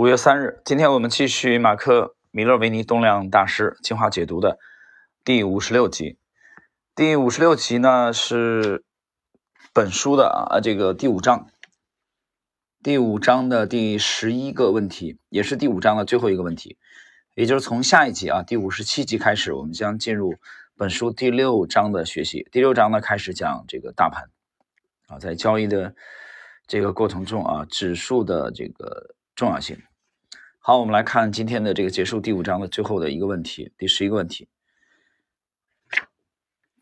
五月三日，今天我们继续马克·米勒维尼动量大师精华解读的第五十六集。第五十六集呢是本书的啊这个第五章，第五章的第十一个问题，也是第五章的最后一个问题。也就是从下一集啊第五十七集开始，我们将进入本书第六章的学习。第六章呢开始讲这个大盘啊，在交易的这个过程中啊，指数的这个。重要性。好，我们来看今天的这个结束第五章的最后的一个问题，第十一个问题：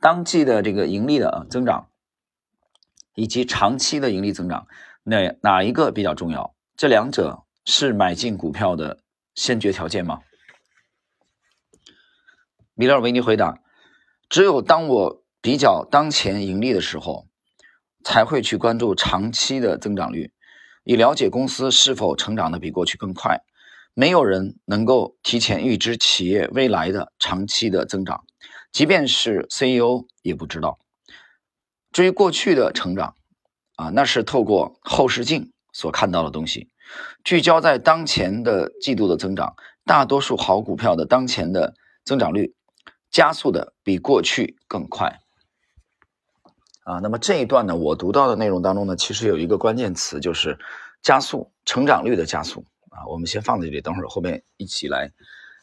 当季的这个盈利的增长，以及长期的盈利增长，哪哪一个比较重要？这两者是买进股票的先决条件吗？米勒维尼回答：只有当我比较当前盈利的时候，才会去关注长期的增长率。以了解公司是否成长的比过去更快。没有人能够提前预知企业未来的长期的增长，即便是 CEO 也不知道。至于过去的成长，啊，那是透过后视镜所看到的东西。聚焦在当前的季度的增长，大多数好股票的当前的增长率加速的比过去更快。啊，那么这一段呢，我读到的内容当中呢，其实有一个关键词，就是加速成长率的加速啊。我们先放在这里，等会儿后面一起来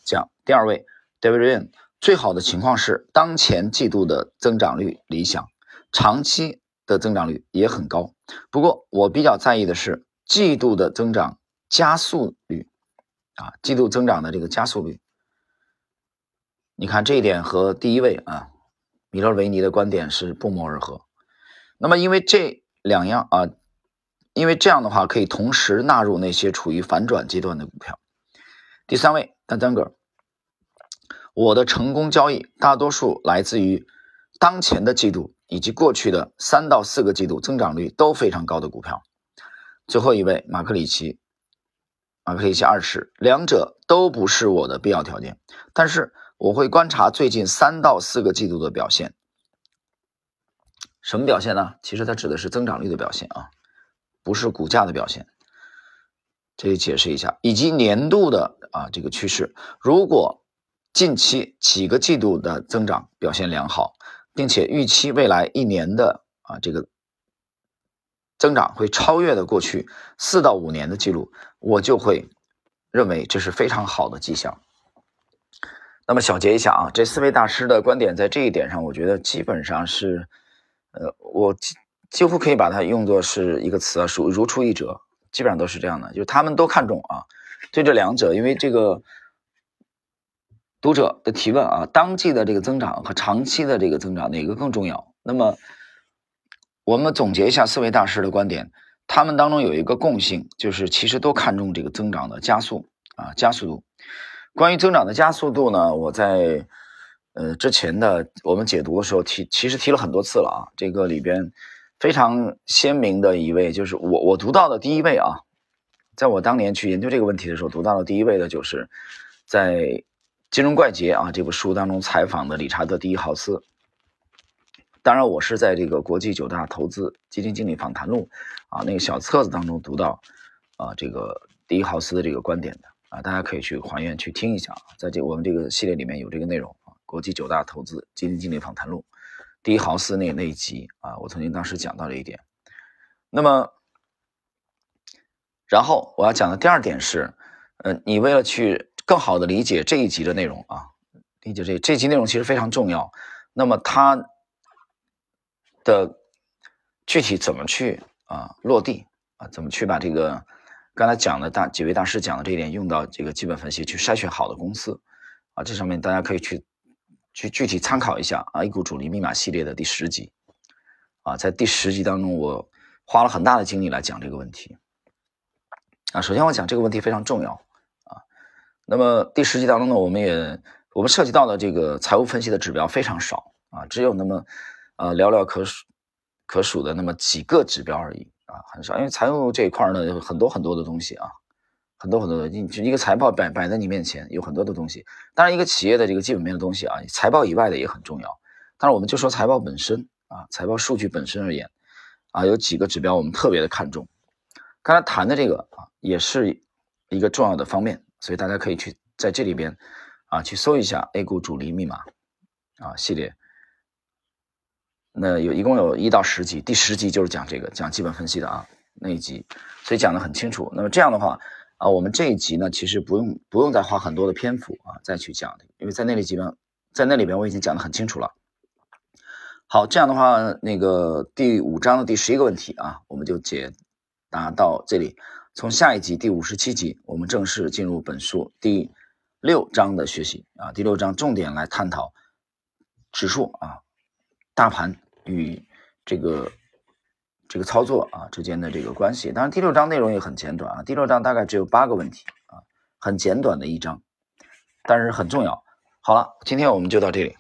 讲。第二位，David Ryan，最好的情况是当前季度的增长率理想，长期的增长率也很高。不过我比较在意的是季度的增长加速率啊，季度增长的这个加速率。你看这一点和第一位啊，米勒维尼的观点是不谋而合。那么，因为这两样啊，因为这样的话可以同时纳入那些处于反转阶段的股票。第三位，丹丹格，我的成功交易大多数来自于当前的季度以及过去的三到四个季度增长率都非常高的股票。最后一位，马克里奇，马克里奇二世，两者都不是我的必要条件，但是我会观察最近三到四个季度的表现。什么表现呢？其实它指的是增长率的表现啊，不是股价的表现。这里解释一下，以及年度的啊这个趋势。如果近期几个季度的增长表现良好，并且预期未来一年的啊这个增长会超越的过去四到五年的记录，我就会认为这是非常好的迹象。那么小结一下啊，这四位大师的观点在这一点上，我觉得基本上是。呃，我几乎可以把它用作是一个词啊，属如出一辙，基本上都是这样的，就是他们都看重啊，对这两者，因为这个读者的提问啊，当季的这个增长和长期的这个增长哪个更重要？那么我们总结一下四位大师的观点，他们当中有一个共性，就是其实都看重这个增长的加速啊，加速度。关于增长的加速度呢，我在。呃，之前的我们解读的时候提，其实提了很多次了啊。这个里边非常鲜明的一位，就是我我读到的第一位啊，在我当年去研究这个问题的时候，读到的第一位的就是在《金融怪杰》啊这部书当中采访的理查德·第一豪斯。当然，我是在这个国际九大投资基金经理访谈录啊那个小册子当中读到啊这个第一豪斯的这个观点的啊，大家可以去还原去听一下，在这我们这个系列里面有这个内容啊。国际九大投资基金经理访谈录，第一豪斯那那一集啊，我曾经当时讲到了一点。那么，然后我要讲的第二点是，呃，你为了去更好的理解这一集的内容啊，理解这这集内容其实非常重要。那么它的具体怎么去啊落地啊，怎么去把这个刚才讲的大几位大师讲的这一点用到这个基本分析去筛选好的公司啊，这上面大家可以去。去具体参考一下啊，A 股主力密码系列的第十集啊，在第十集当中，我花了很大的精力来讲这个问题啊。首先，我讲这个问题非常重要啊。那么第十集当中呢，我们也我们涉及到的这个财务分析的指标非常少啊，只有那么呃寥寥可数可数的那么几个指标而已啊，很少。因为财务这一块呢，有很多很多的东西啊。很多很多的，你就一个财报摆摆在你面前，有很多的东西。当然，一个企业的这个基本面的东西啊，财报以外的也很重要。但是，我们就说财报本身啊，财报数据本身而言啊，有几个指标我们特别的看重。刚才谈的这个啊，也是一个重要的方面，所以大家可以去在这里边啊去搜一下 A 股主力密码啊系列。那有一共有一到十集，第十集就是讲这个讲基本分析的啊那一集，所以讲的很清楚。那么这样的话啊，我们这一集呢，其实不用不用再花很多的篇幅啊再去讲的，因为在那里基本在那里边我已经讲的很清楚了。好，这样的话，那个第五章的第十一个问题啊，我们就解答到这里。从下一集第五十七集，我们正式进入本书第六章的学习啊。第六章重点来探讨指数啊、大盘。与这个这个操作啊之间的这个关系，当然第六章内容也很简短啊，第六章大概只有八个问题啊，很简短的一章，但是很重要。好了，今天我们就到这里。